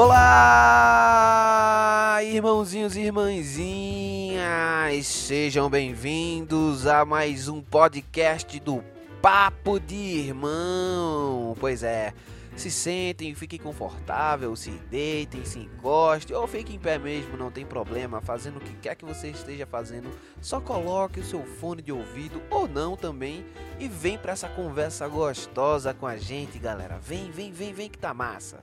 Olá, irmãozinhos e irmãzinhas, sejam bem-vindos a mais um podcast do Papo de Irmão. Pois é, se sentem, fiquem confortável, se deitem, se encostem ou fiquem em pé mesmo, não tem problema, fazendo o que quer que você esteja fazendo, só coloque o seu fone de ouvido ou não também e vem para essa conversa gostosa com a gente, galera. Vem, vem, vem, vem que tá massa.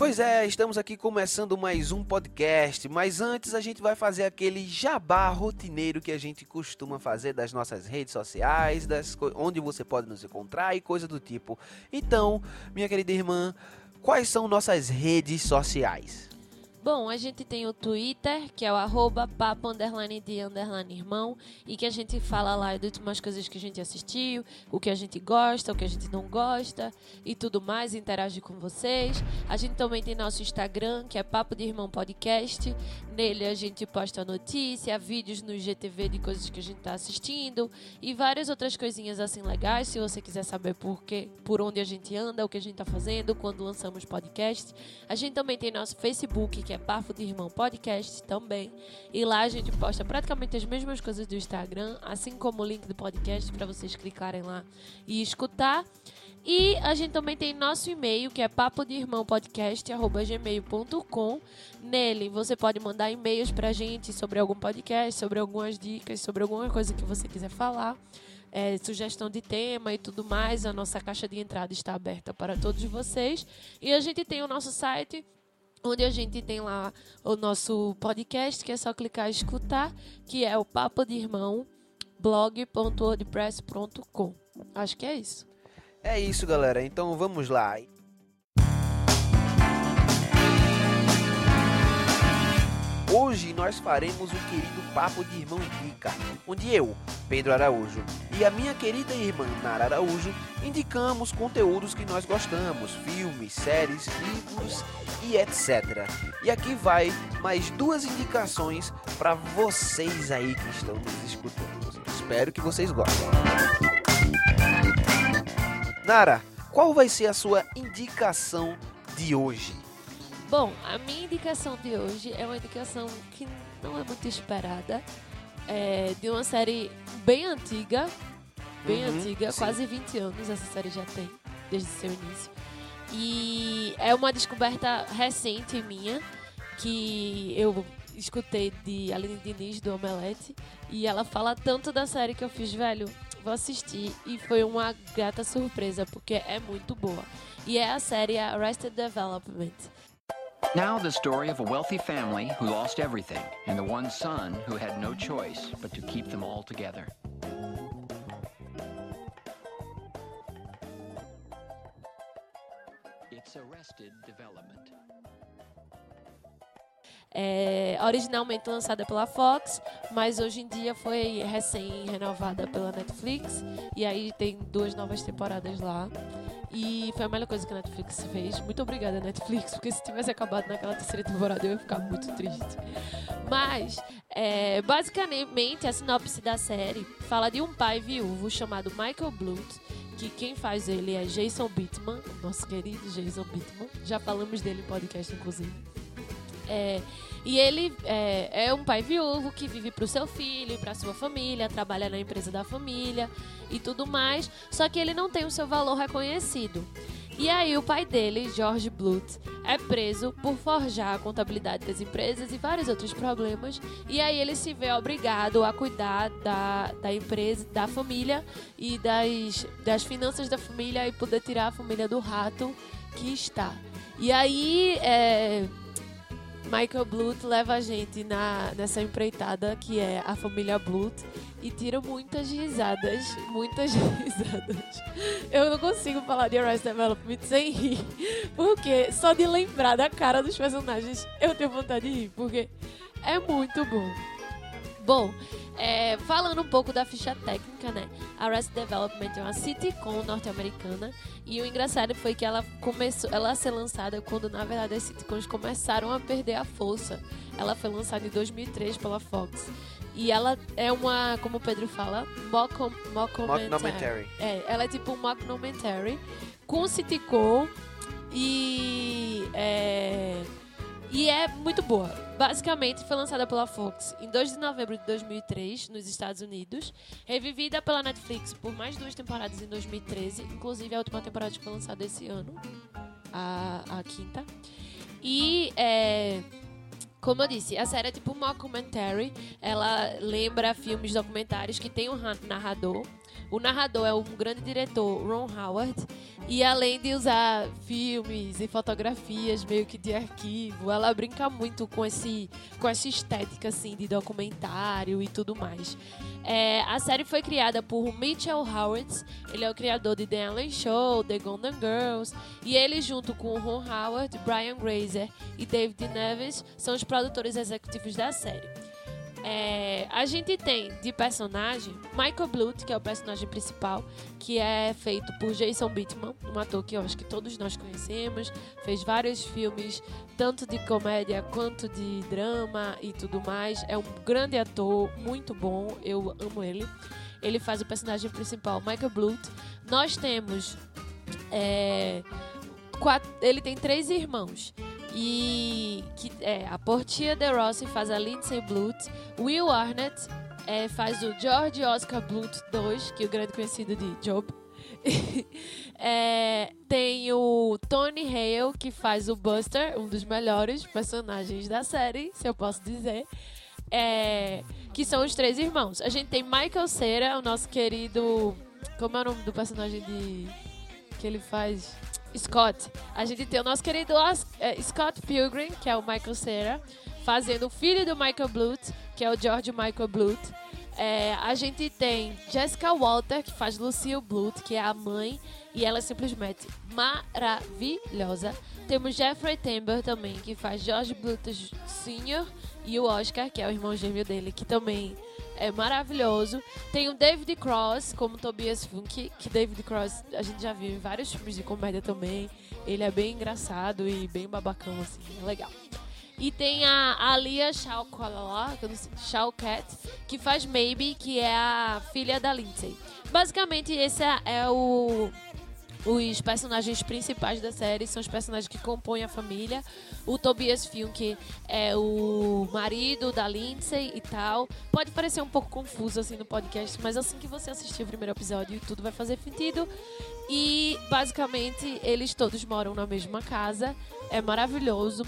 Pois é, estamos aqui começando mais um podcast, mas antes a gente vai fazer aquele jabá rotineiro que a gente costuma fazer das nossas redes sociais, das onde você pode nos encontrar e coisa do tipo. Então, minha querida irmã, quais são nossas redes sociais? Bom, a gente tem o Twitter, que é o arroba papo underline de underline irmão, e que a gente fala lá de últimas coisas que a gente assistiu, o que a gente gosta, o que a gente não gosta e tudo mais, interage com vocês. A gente também tem nosso Instagram, que é Papo de Irmão Podcast. Nele a gente posta notícia, vídeos no GTV de coisas que a gente tá assistindo e várias outras coisinhas assim legais, se você quiser saber por quê, por onde a gente anda, o que a gente tá fazendo, quando lançamos podcast. A gente também tem nosso Facebook, que é Papo de Irmão Podcast também. E lá a gente posta praticamente as mesmas coisas do Instagram, assim como o link do podcast para vocês clicarem lá e escutar. E a gente também tem nosso e-mail, que é papo de irmão podcast@gmail.com. Nele você pode mandar e-mails pra gente sobre algum podcast, sobre algumas dicas, sobre alguma coisa que você quiser falar. é, sugestão de tema e tudo mais. A nossa caixa de entrada está aberta para todos vocês. E a gente tem o nosso site onde a gente tem lá o nosso podcast, que é só clicar e escutar, que é o Papo de Irmão blog.wordpress.com. Acho que é isso. É isso, galera. Então vamos lá. Hoje nós faremos o querido Papo de Irmão Indica, onde eu, Pedro Araújo, e a minha querida irmã Nara Araújo indicamos conteúdos que nós gostamos, filmes, séries, livros e etc. E aqui vai mais duas indicações para vocês aí que estão nos escutando. Espero que vocês gostem. Nara, qual vai ser a sua indicação de hoje? Bom, a minha indicação de hoje é uma indicação que não é muito esperada. É de uma série bem antiga. Bem Uhum, antiga, sim. quase 20 anos essa série já tem, desde seu início. E é uma descoberta recente minha, que eu escutei de Aline Diniz, do Omelete. E ela fala tanto da série que eu fiz, velho, vou assistir. E foi uma grata surpresa, porque é muito boa. E é a série Arrested Development. Now, the story of a wealthy family who lost everything, and the one son who had no choice but to keep them all together. It's Arrested Development. É, originalmente lançada pela Fox, mas hoje em dia foi recém-renovada pela Netflix. E aí tem duas novas temporadas lá. E foi a melhor coisa que a Netflix fez. Muito obrigada, Netflix, porque se tivesse acabado naquela terceira temporada eu ia ficar muito triste. Mas, é, basicamente, a sinopse da série fala de um pai viúvo chamado Michael Blunt, que quem faz ele é Jason Bittman, nosso querido Jason Bittman. Já falamos dele em podcast, inclusive. É, e ele é, é um pai viúvo que vive pro seu filho e pra sua família, trabalha na empresa da família e tudo mais, só que ele não tem o seu valor reconhecido. E aí o pai dele, George Bluth, é preso por forjar a contabilidade das empresas e vários outros problemas. E aí ele se vê obrigado a cuidar da, da empresa, da família e das, das finanças da família e poder tirar a família do rato que está. E aí é, Michael Bluth leva a gente na, nessa empreitada que é a família Bluth, e tiro muitas risadas, muitas risadas. Eu não consigo falar de Arrested Development sem rir, porque só de lembrar da cara dos personagens eu tenho vontade de rir, porque é muito bom. Bom, é, falando um pouco da ficha técnica, né? Arrested Development é uma sitcom norte-americana e o engraçado foi que ela começou, ela a ser lançada quando na verdade as sitcoms começaram a perder a força. Ela foi lançada em 2003 pela Fox e ela é uma, como o Pedro fala, mockum, mockumentary. Mockumentary. É, ela é tipo um mockumentary com sitcom e é, e é muito boa. Basicamente, foi lançada pela Fox em 2 de novembro de 2003, nos Estados Unidos. Revivida pela Netflix por mais duas temporadas em 2013. Inclusive, a última temporada que foi lançada esse ano. A, a quinta. E, é, como eu disse, a série é tipo um mockumentary. Ela lembra filmes documentários que tem um ra- narrador. O narrador é um grande diretor, Ron Howard. E além de usar filmes e fotografias meio que de arquivo, ela brinca muito com, esse, com essa estética assim, de documentário e tudo mais. É, a série foi criada por Mitchell Howard, ele é o criador de The Ellen Show, The Golden Girls, e ele junto com Ron Howard, Brian Grazer e David Neves são os produtores executivos da série. É, a gente tem de personagem Michael Blunt, que é o personagem principal, que é feito por Jason Bateman, um ator que eu acho que todos nós conhecemos, fez vários filmes, tanto de comédia quanto de drama e tudo mais. É um grande ator, muito bom, eu amo ele. Ele faz o personagem principal, Michael Blunt. Nós temos. é, quatro- ele tem três irmãos. E que é a Portia de Rossi faz a Lindsay Blunt, Will Arnett é, faz o George Oscar Blunt II, que é o grande conhecido de Job. É, tem o Tony Hale, que faz o Buster, um dos melhores personagens da série, se eu posso dizer. É, que são os três irmãos. A gente tem Michael Cera, o nosso querido. Como é o nome do personagem de. que ele faz? Scott. A gente tem o nosso querido é, Scott Pilgrim, que é o Michael Cera, fazendo o filho do Michael Blunt, que é o George Michael Blunt. É, a gente tem Jessica Walter, que faz Lucille Blunt, que é a mãe, e ela é simplesmente maravilhosa. Temos Jeffrey Tambor também, que faz George Blunt Sr. e o Oscar, que é o irmão gêmeo dele, que também é maravilhoso. Tem o David Cross como Tobias Funk, que David Cross a gente já viu em vários filmes de comédia também. Ele é bem engraçado e bem babacão, assim, é legal. E tem a Alia Shawkat, que faz Maybe, que é a filha da Lindsay. Basicamente, esse é, é o os personagens principais da série são os personagens que compõem a família. O Tobias Funk é o marido da Lindsay e tal. Pode parecer um pouco confuso assim no podcast, mas assim que você assistir o primeiro episódio, tudo vai fazer sentido. E basicamente eles todos moram na mesma casa. É maravilhoso.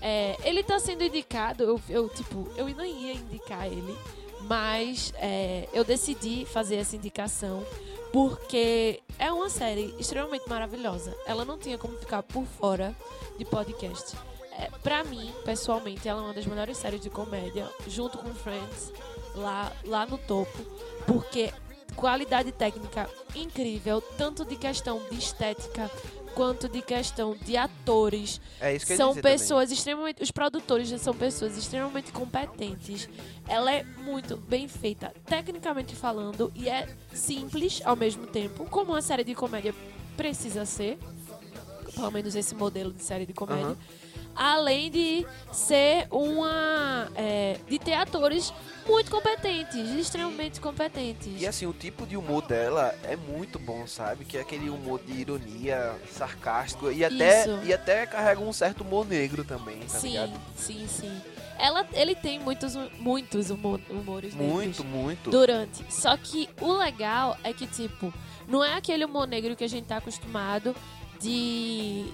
É, ele tá sendo indicado, eu, eu, tipo, eu não ia indicar ele, mas é, eu decidi fazer essa indicação porque é uma série extremamente maravilhosa. Ela não tinha como ficar por fora de podcast. É, mim, pessoalmente, ela é uma das melhores séries de comédia, junto com Friends, lá, lá no topo, porque qualidade técnica incrível, tanto de questão de estética quanto de questão de atores. É isso que eu São também. pessoas extremamente. Os produtores já são pessoas extremamente competentes. Ela é muito bem feita, tecnicamente falando, e é simples ao mesmo tempo, como uma série de comédia precisa ser. Pelo menos esse modelo de série de comédia. Aham. Além de ser uma. é, de ter atores muito competentes, extremamente competentes. E assim, o tipo de humor dela é muito bom, sabe? Que é aquele humor de ironia, sarcástico e até, Isso. e até carrega um certo humor negro também, tá sim, ligado? sim, sim. Ela, ele tem muitos, muitos humor- humores negros. Muito, muito. durante. Só que o legal é que, tipo, não é aquele humor negro que a gente tá acostumado de.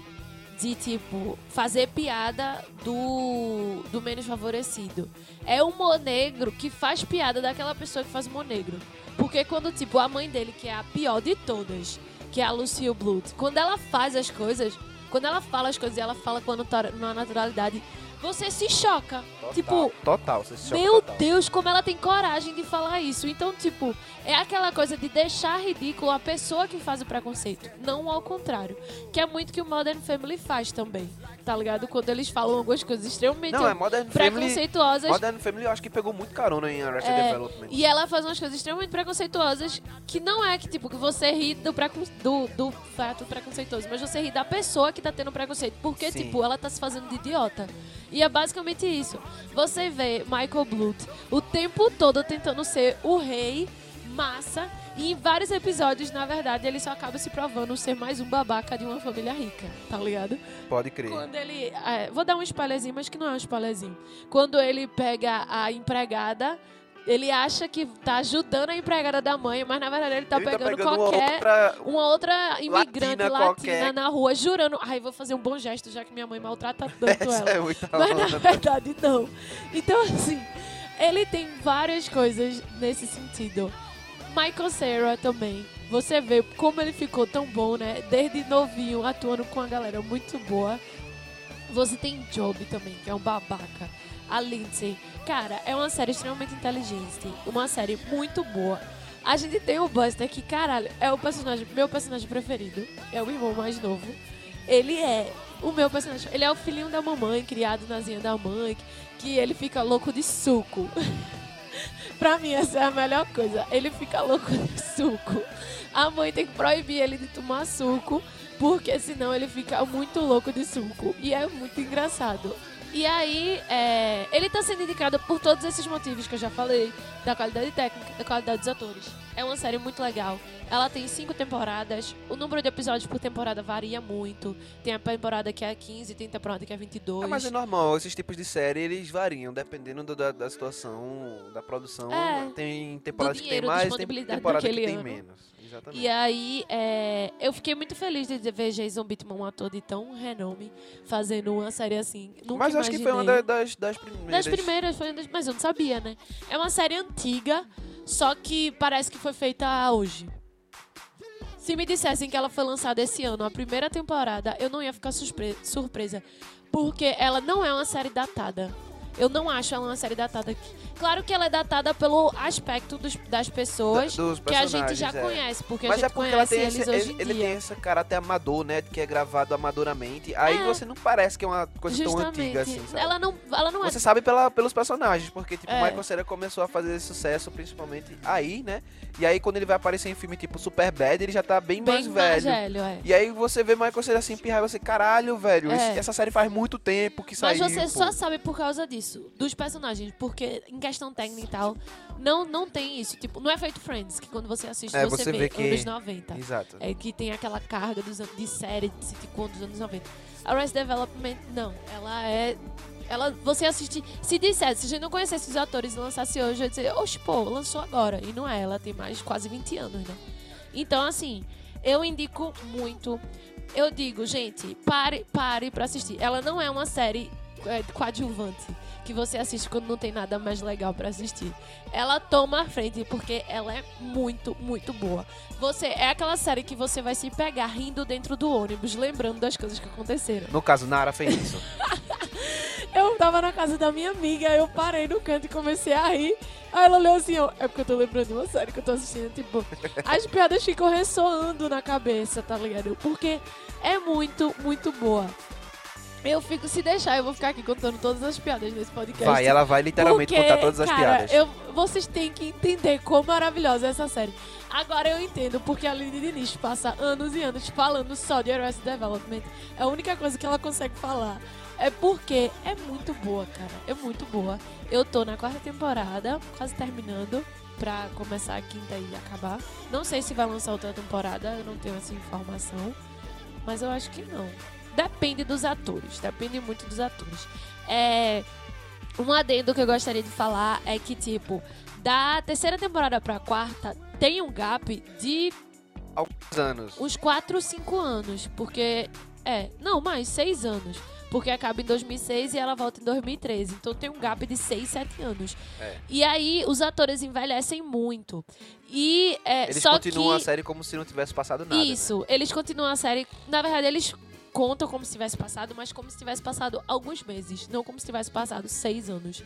De, tipo, fazer piada do, do menos favorecido. É o humor negro que faz piada daquela pessoa que faz humor negro. Porque quando, tipo, a mãe dele, que é a pior de todas, que é a Lucille Bluth, quando ela faz as coisas, quando ela fala as coisas ela fala com uma naturalidade você se choca. Total, Tipo, total, você se choca Meu total. Deus, como ela tem coragem de falar isso. Então, tipo, é aquela coisa de deixar ridículo a pessoa que faz o preconceito, não ao contrário. Que é muito que o Modern Family faz também, tá ligado? Quando eles falam algumas coisas extremamente Não, é Modern Family. preconceituosas. Modern Family eu acho que pegou muito carona em Arrested É, Development. E ela faz umas coisas extremamente preconceituosas que não é que, tipo, que você ri do, precon... do, do fato preconceituoso, mas você ri da pessoa que tá tendo preconceito. Porque, Sim. tipo, ela tá se fazendo de idiota. E é basicamente isso. Você vê Michael Blunt o tempo todo tentando ser o rei, massa, e em vários episódios, na verdade, ele só acaba se provando ser mais um babaca de uma família rica, tá ligado? Pode crer. Quando ele. é, vou dar um spoilerzinho, mas que não é um spoilerzinho. Quando ele pega a empregada, ele acha que tá ajudando a empregada da mãe, mas na verdade ele tá Ele pegando, uma qualquer. outra... Uma outra imigrante Latina latina, na rua, jurando. Ai, vou fazer um bom gesto, já que minha mãe maltrata tanto ela. é muita Mas na onda. verdade não. Então, assim, ele tem várias coisas nesse sentido. Michael Cera também. Você vê como ele ficou tão bom, né? Desde novinho, atuando com a galera muito boa. Você tem Job também, que é um babaca. A Lindsay. Cara, é uma série extremamente inteligente. Uma série muito boa. A gente tem o Buster, que, caralho, é o personagem, meu personagem preferido. É o irmão mais novo. Ele é o meu personagem. Ele é o filhinho da mamãe, criado na zinha da mãe, que ele fica louco de suco. pra mim, essa é a melhor coisa. Ele fica louco de suco. A mãe tem que proibir ele de tomar suco, porque senão ele fica muito louco de suco. E é muito engraçado. E aí, é, ele tá sendo indicado por todos esses motivos que eu já falei, da qualidade técnica, da qualidade dos atores. É uma série muito legal. Ela tem cinco temporadas. O número de episódios por temporada varia muito. Tem a temporada que é 15, tem temporada que é 22. É, mas é normal, esses tipos de série eles variam, dependendo do- da, da situação, da produção. É, tem temporadas que tem dinheiro, mais, tem temporadas que tem ano. menos. Exatamente. E aí, é, eu fiquei muito feliz de ver Jason Bateman, um ator de tão renome, fazendo uma série assim. Nunca Mas acho que foi uma imaginei. da- das, das primeiras. Das primeiras, foi uma das- mas eu não sabia, né? É uma série antiga, só que parece que foi feita hoje. Se me dissessem que ela foi lançada esse ano, a primeira temporada, eu não ia ficar surpre- surpresa. Porque ela não é uma série datada. Eu não acho ela uma série datada. Claro que ela é datada pelo aspecto dos- das pessoas dos que a gente já é. conhece, porque Mas a é gente porque ela conhece tem eles esse, hoje ele, em ele dia. tem esse caráter amador, né? Que é gravado amadoramente. Aí É. você não parece que é uma coisa tão Justamente. antiga assim, sabe? ela não, ela não é Você sabe pela, pelos personagens, porque tipo, É. Michael Cera começou a fazer sucesso principalmente aí, né? E aí quando ele vai aparecer em filme tipo Super Bad, ele já tá bem, bem mais velho. velho é. E aí você vê Michael Cera assim, pirrar e você, caralho, velho, É. essa série faz muito tempo que Mas saiu. você pô. só sabe por causa disso, dos personagens, porque em questão técnica e tal, não, não tem isso. Tipo, não é feito Friends, que quando você assiste, É, você, você vê, vê que- anos 90. Exato. É que tem aquela carga dos, de série de sitcom dos anos 90. A Rise Development, não. Ela é. Ela, você assiste. Se dissesse, se a gente não conhecesse os atores e lançasse hoje, eu ia dizer, oxe, pô, lançou agora. E não é, ela tem mais quase 20 anos, né? Então, assim, eu indico muito. Eu digo, gente, pare, pare pra assistir. Ela não é uma série é, coadjuvante que você assiste quando não tem nada mais legal pra assistir. Ela toma a frente porque ela é muito, muito boa. Você é aquela série que você vai se pegar rindo dentro do ônibus, lembrando das coisas que aconteceram. No caso, Nara fez isso. Eu tava na casa da minha amiga, eu parei no canto e comecei a rir. Aí ela olhou assim, ó, é porque eu tô lembrando de uma série que eu tô assistindo, tipo, as piadas ficam ressoando na cabeça, tá ligado? Porque é muito, muito boa. Eu fico, se deixar, eu vou ficar aqui contando todas as piadas nesse podcast. vai, ela vai literalmente Porque, contar todas as cara, piadas. Eu, vocês têm que entender quão maravilhosa é essa série. Agora eu entendo porque a Lily Diniz passa anos e anos falando só de Arrested Development. É a única coisa que ela consegue falar. É porque é muito boa, cara. É muito boa. Eu tô na quarta temporada, quase terminando, pra começar a quinta e acabar. Não sei se vai lançar outra temporada, eu não tenho essa informação. Mas eu acho que não. Depende dos atores, depende muito dos atores. É, um adendo que eu gostaria de falar é que, tipo, da terceira temporada pra quarta, tem um gap de Alguns anos. uns 4, 5 anos. Porque. É, não, mais 6 anos. Porque acaba em 2006 e ela volta em 2013. Então tem um gap de 6, 7 anos. É. E aí os atores envelhecem muito. E é, Eles só continuam que... a série como se não tivesse passado nada. né? Isso, eles continuam a série. Na verdade, eles conta como se tivesse passado, mas como se tivesse passado alguns meses, não como se tivesse passado seis anos.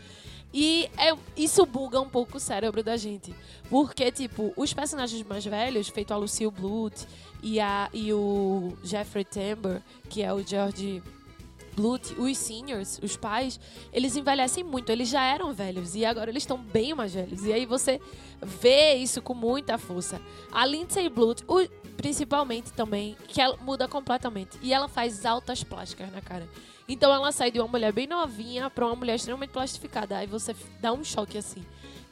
E é- isso buga um pouco o cérebro da gente. Porque, tipo, os personagens mais velhos, feito a Lucille Bluth e, a, e o Jeffrey Tambor, que é o George Bluth, os seniors, os pais, eles envelhecem muito. Eles já eram velhos e agora eles estão bem mais velhos. E aí você vê isso com muita força. A Lindsay Bluth, o- principalmente também, que ela muda completamente. E ela faz altas plásticas na cara. Então ela sai de uma mulher bem novinha pra uma mulher extremamente plastificada. Aí você dá um choque assim.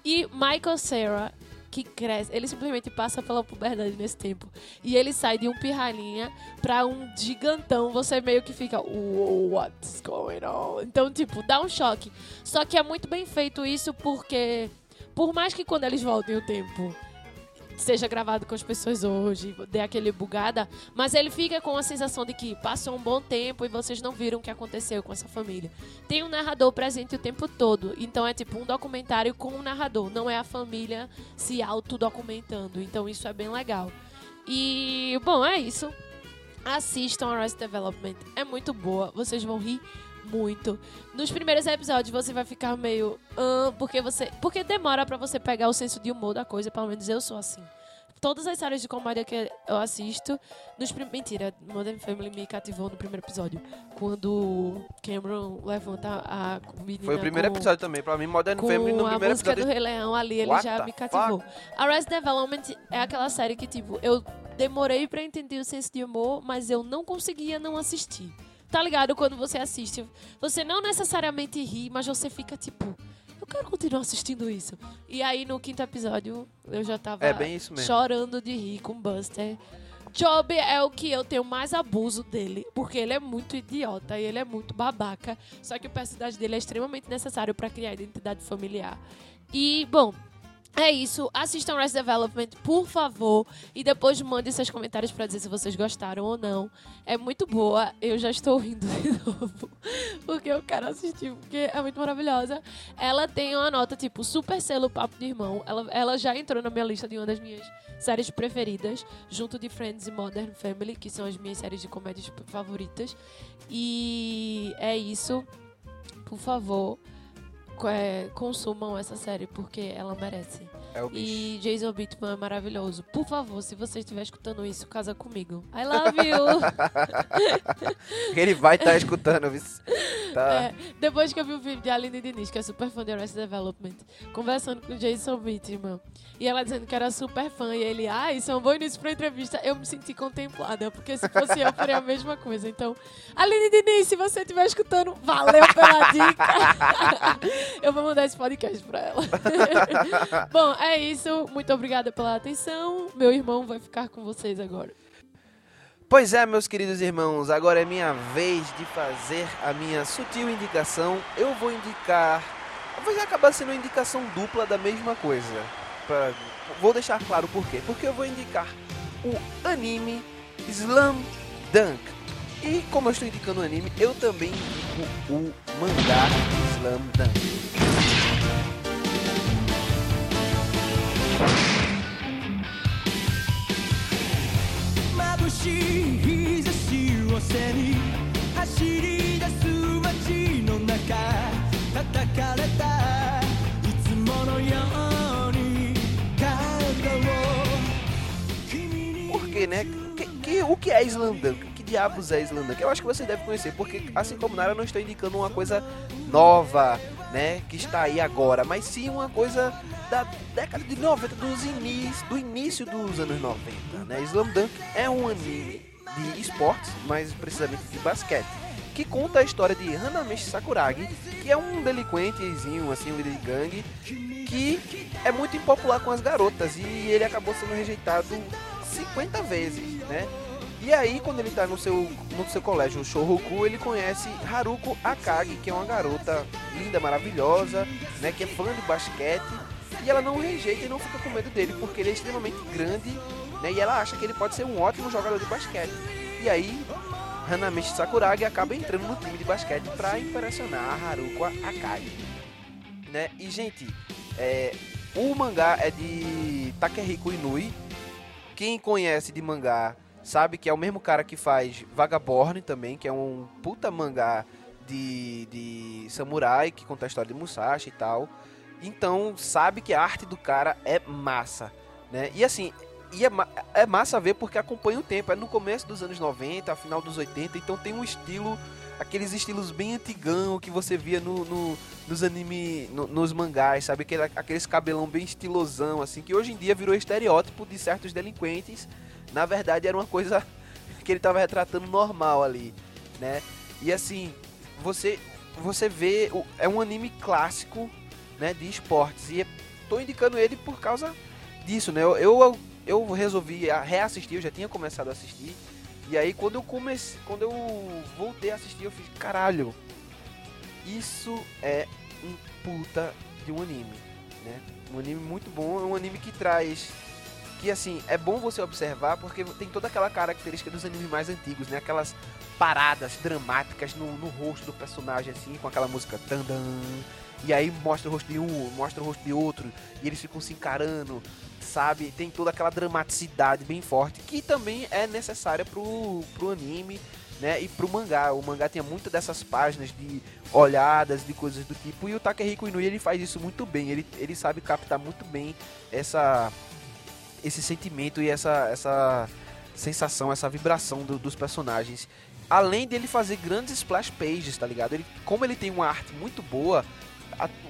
E Michael Cera, que cresce, ele simplesmente passa pela puberdade nesse tempo. E ele sai de um pirralhinha pra um gigantão. Você meio que fica, "Whoa, what's going on? Então, tipo, dá um choque. Só que é muito bem feito isso porque, por mais que quando eles voltem o tempo seja gravado com as pessoas hoje, dê aquele bugada, mas ele fica com a sensação de que passou um bom tempo e vocês não viram o que aconteceu com essa família. Tem um narrador presente o tempo todo, então é tipo um documentário com um narrador, não é a família se autodocumentando, então isso é bem legal. E, bom, é isso. Assistam Arrested Development, é muito boa, vocês vão rir muito. Nos primeiros episódios você vai ficar meio, "Ah", porque você, porque demora pra você pegar o senso de humor da coisa, pelo menos eu sou assim. Todas as séries de comédia que eu assisto, nos prim... mentira, Modern Family me cativou no primeiro episódio, quando Cameron levanta a menina Foi o primeiro com- episódio também. Pra mim, Modern com Family no a primeiro música episódio. do Rei Leão ali, ele What já me cativou. Arrested Development é aquela série que, tipo, eu demorei pra entender o senso de humor, mas eu não conseguia não assistir. Tá ligado? Quando você assiste, você não necessariamente ri, mas você fica, tipo, eu quero continuar assistindo isso. E aí, no quinto episódio, eu já tava É chorando de rir com Buster. Job é o que eu tenho mais abuso dele, porque ele é muito idiota e ele é muito babaca. Só que o personagem dele é extremamente necessário pra criar identidade familiar. E, bom, é isso. Assistam Rest Development, por favor. E depois mandem seus comentários pra dizer se vocês gostaram ou não. É muito boa. Eu já estou rindo de novo. Porque eu quero assistir, porque é muito maravilhosa. Ela tem uma nota, tipo, super selo Papo de Irmão. Ela, ela já entrou na minha lista de uma das minhas séries preferidas, junto de Friends e Modern Family, que são as minhas séries de comédias favoritas. E é isso. Por favor, é, consumam essa série, porque ela merece. É o bicho. E Jason Bateman é maravilhoso. Por favor, se você estiver escutando isso, casa comigo. I love you! Ele vai estar escutando, viu? Tá. É, depois que eu vi o vídeo de Aline Diniz, que é super fã de Arrested Development, conversando com o Jason Bateman, e ela dizendo que era super fã, e ele, ah, isso é um bom início pra entrevista, eu me senti contemplada, porque se fosse eu, faria a mesma coisa. Então, Aline Diniz, se você estiver escutando, valeu pela dica! eu vou mandar esse podcast pra ela. Bom, é isso. Muito obrigada pela atenção. Meu irmão vai ficar com vocês agora. Pois é, meus queridos irmãos, agora é minha vez de fazer a minha sutil indicação. Eu vou indicar. Vai acabar sendo uma indicação dupla da mesma coisa. Pra- Vou deixar claro por quê. Porque eu vou indicar o anime Slam Dunk. E como eu estou indicando o anime, eu também indico o mangá Slam Dunk. しを背に走り出す街の中叩かれたいつものように体を君に Por quê, né? Que- que- o que é Slamdunk? Que diabos é Slamdunk? Eu acho que você deve conhecer, porque assim como Nara, eu não estou indicando uma coisa nova, né? Que está aí agora, mas sim uma coisa da década de 90, dos inícios, do início dos anos 90, né? Slamdunk é um anime de esportes, mais precisamente de basquete, que conta a história de Hanameshi Sakuragi, que é um delinquentezinho, assim, um líder de gangue, que é muito impopular com as garotas e ele acabou sendo rejeitado 50 vezes, né? E aí, quando ele tá no seu, no seu colégio, o Shohoku, ele conhece Haruko Akagi, que é uma garota linda, maravilhosa, né? Que é fã de basquete. E ela não rejeita e não fica com medo dele, porque ele é extremamente grande, né? E ela acha que ele pode ser um ótimo jogador de basquete. E aí, Hanameshi Sakuragi acaba entrando no time de basquete para impressionar a Haruko Akagi. Né? E, gente, é, o mangá é de Takehiko Inui. Quem conhece de mangá sabe que é o mesmo cara que faz Vagaborn também, que é um puta mangá de, de samurai que conta a história de Musashi e tal. Então sabe que a arte do cara é massa, né? E assim, e é, é massa ver porque acompanha o tempo. É no começo dos anos 90, final dos 80, então tem um estilo, aqueles estilos bem antigão que você via no, no- nos anime, no- nos mangás, sabe? Aquele, aqueles cabelão bem estilosão, assim, que hoje em dia virou estereótipo de certos delinquentes. Na verdade era uma coisa que ele tava retratando normal ali, né? E assim, você você vê, é um anime clássico, né, de esportes e tô indicando ele por causa disso, né? Eu, eu, eu resolvi reassistir, eu já tinha começado a assistir. E aí quando eu comecei, quando eu voltei a assistir, eu fiz, caralho. Isso é um puta de um anime, né? Um anime muito bom, é um anime que traz que assim, é bom você observar porque tem toda aquela característica dos animes mais antigos, né? Aquelas paradas dramáticas no, no rosto do personagem assim, com aquela música tandan. E aí mostra o rosto de um, mostra o rosto de outro, e eles ficam se encarando, sabe? Tem toda aquela dramaticidade bem forte, que também é necessária pro, pro anime, né? E pro mangá. O mangá tinha muitas dessas páginas de olhadas, de coisas do tipo, e o Takehiko Inui ele faz isso muito bem. Ele, ele sabe captar muito bem essa esse sentimento e essa, essa sensação, essa vibração do- dos personagens. Além dele fazer grandes splash pages, tá ligado? Ele, como ele tem uma arte muito boa,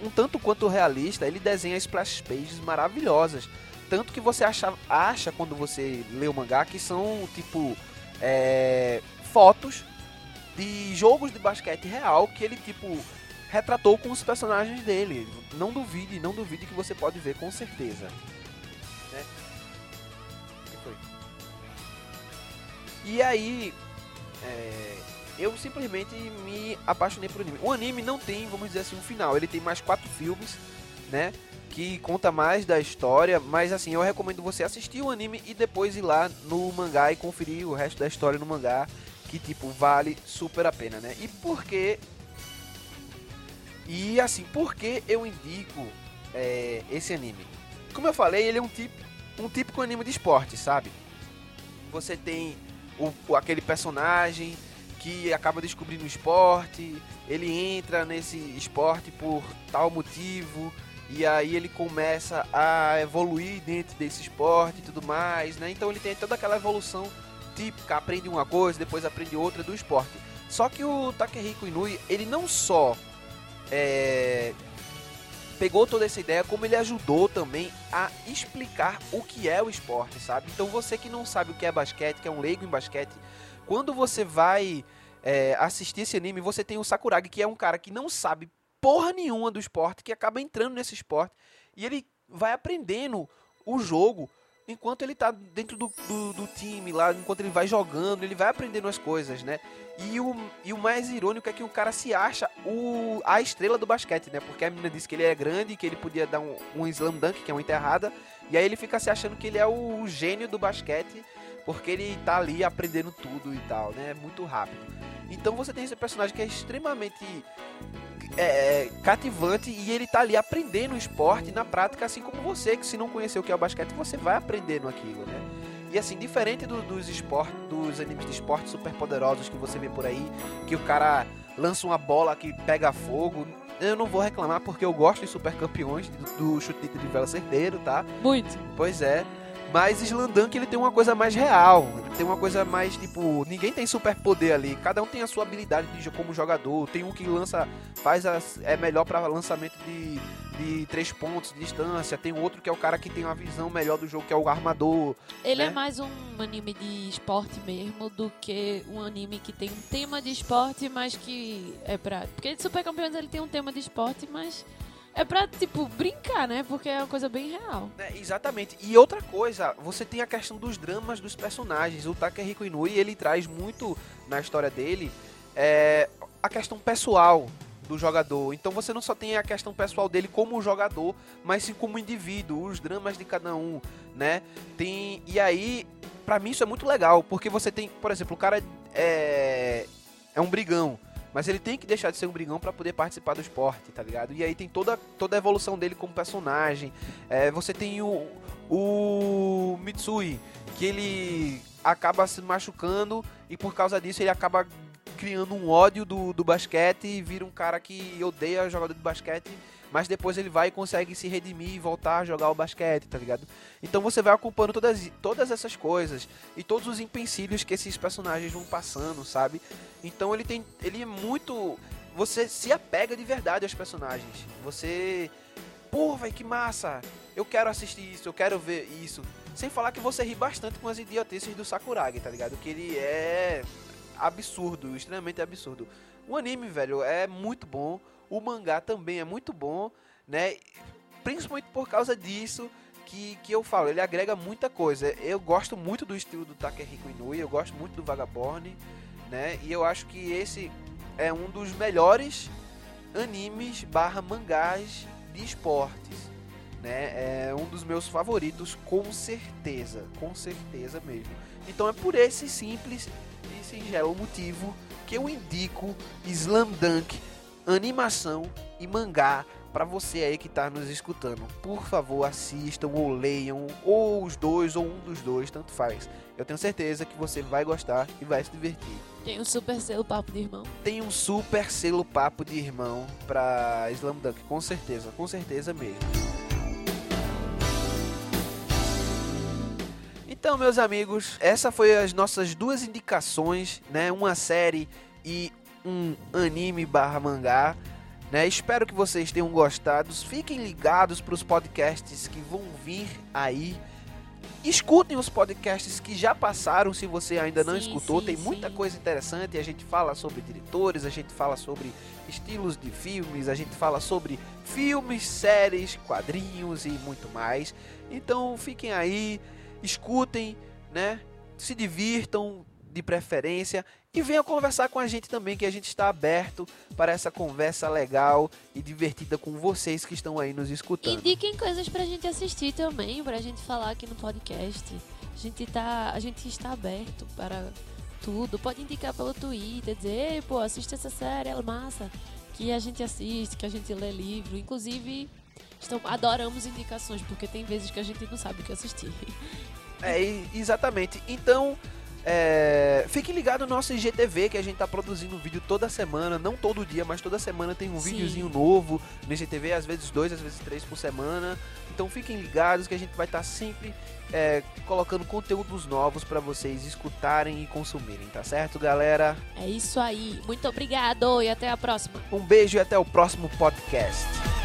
um tanto quanto realista, ele desenha splash pages maravilhosas. Tanto que você acha, acha quando você lê o mangá que são tipo é, fotos de jogos de basquete real que ele tipo retratou com os personagens dele. Não duvide, não duvide que você pode ver com certeza. Né? E aí, é, eu simplesmente me apaixonei por anime. O anime não tem, vamos dizer assim, um final. Ele tem mais quatro filmes, né? Que conta mais da história. Mas assim, eu recomendo você assistir o anime e depois ir lá no mangá e conferir o resto da história no mangá. Que tipo, vale super a pena, né? E por que. E assim, por que eu indico é, esse anime? Como eu falei, ele é um, tipo, um típico anime de esporte, sabe? Você tem o, aquele personagem que acaba descobrindo o esporte, ele entra nesse esporte por tal motivo, e aí ele começa a evoluir dentro desse esporte e tudo mais, né? Então ele tem toda aquela evolução típica, aprende uma coisa, depois aprende outra do esporte. Só que o Takehiko Inui, ele não só é, pegou toda essa ideia, como ele ajudou também a explicar o que é o esporte, sabe? Então você que não sabe o que é basquete, que é um leigo em basquete, quando você vai é, assistir esse anime, você tem o Sakuragi, que é um cara que não sabe porra nenhuma do esporte, que acaba entrando nesse esporte e ele vai aprendendo o jogo enquanto ele tá dentro do, do, do time lá, enquanto ele vai jogando, ele vai aprendendo as coisas, né? E o, e o mais irônico é que o cara se acha o, a estrela do basquete, né? Porque a menina disse que ele é grande, que ele podia dar um, um slam dunk, que é uma enterrada, e aí ele fica se achando que ele é o, o gênio do basquete, porque ele tá ali aprendendo tudo e tal, né? É muito rápido. Então você tem esse personagem que é extremamente é, cativante e ele tá ali aprendendo o esporte na prática, assim como você, que se não conhecer o que é o basquete, você vai aprendendo aquilo, né? E assim, diferente do- dos esportes, dos animes de esporte super poderosos que você vê por aí, que o cara lança uma bola que pega fogo, eu não vou reclamar porque eu gosto de super campeões do, do chute de trivela certeiro, tá? Muito. Pois é. Mas Slandunk ele tem uma coisa mais real. Ele tem uma coisa mais tipo. Ninguém tem super poder ali. Cada um tem a sua habilidade de, como jogador. Tem um que lança. faz as, É melhor para lançamento de, de três pontos de distância. Tem outro que é o cara que tem uma visão melhor do jogo, que é o armador. Ele né? é mais um anime de esporte mesmo do que um anime que tem um tema de esporte, mas que é pra. Porque Super Campeões ele tem um tema de esporte, mas é pra, tipo, brincar, né? Porque é uma coisa bem real. É, exatamente. E outra coisa, você tem a questão dos dramas dos personagens. O Takehiko Inui, ele traz muito na história dele é, a questão pessoal do jogador. Então você não só tem a questão pessoal dele como jogador, mas sim como indivíduo, os dramas de cada um, né? Tem e aí, pra mim isso é muito legal, porque você tem, por exemplo, o cara é é um brigão, mas ele tem que deixar de ser um brigão pra poder participar do esporte, tá ligado? E aí tem toda toda a evolução dele como personagem. É, você tem o, o Mitsui, que ele acaba se machucando e por causa disso ele acaba criando um ódio do, do basquete e vira um cara que odeia jogador de basquete, mas depois ele vai e consegue se redimir e voltar a jogar o basquete, tá ligado? Então você vai acompanhando todas, todas essas coisas e todos os empecilhos que esses personagens vão passando, sabe? Então ele tem. Ele é muito. Você se apega de verdade aos personagens. Você. Pô, velho, que massa! Eu quero assistir isso, eu quero ver isso. Sem falar que você ri bastante com as idiotices do Sakuragi, tá ligado? Que ele é absurdo, extremamente absurdo. O anime, velho, é muito bom. O mangá também é muito bom, né? Principalmente por causa disso que, que eu falo, ele agrega muita coisa. Eu gosto muito do estilo do Takehiko Inui, eu gosto muito do Vagabond, né? E eu acho que esse é um dos melhores animes barra mangás de esportes, né? É um dos meus favoritos, com certeza, com certeza mesmo. Então é por esse simples e singelo motivo que eu indico Slam Dunk, animação e mangá para você aí que tá nos escutando. Por favor, assistam ou leiam, ou os dois, ou um dos dois, tanto faz. Eu tenho certeza que você vai gostar e vai se divertir. Tem um super selo papo de irmão. Tem um super selo papo de irmão pra Slam Dunk, com certeza, com certeza mesmo. Então, meus amigos, essa foi as nossas duas indicações, né? Uma série e um anime barra mangá. Né? Espero que vocês tenham gostado. Fiquem ligados para os podcasts que vão vir aí. Escutem os podcasts que já passaram, se você ainda não Sim, escutou. sim, Tem muita sim. coisa interessante. A gente fala sobre diretores, a gente fala sobre estilos de filmes, a gente fala sobre filmes, séries, quadrinhos e muito mais. Então fiquem aí, escutem, né? Se divirtam de preferência e venham conversar com a gente também, que a gente está aberto para essa conversa legal e divertida com vocês que estão aí nos escutando. Indiquem coisas pra gente assistir também, pra gente falar aqui no podcast. A gente tá, a gente está aberto para tudo. Pode indicar pelo Twitter, dizer, Ei, pô, assiste essa série, ela é massa. Que a gente assiste, que a gente lê livro. Inclusive, estão, adoramos indicações, porque tem vezes que a gente não sabe o que assistir. É, exatamente. Então, é, fique ligado no nosso IGTV, que a gente tá produzindo um vídeo toda semana, não todo dia, mas toda semana tem um Sim. videozinho novo no IGTV, às vezes dois, às vezes três por semana. Então fiquem ligados que a gente vai estar sempre é, colocando conteúdos novos para vocês escutarem e consumirem, tá certo, galera? É isso aí. Muito obrigado e até a próxima. Um beijo e até o próximo podcast.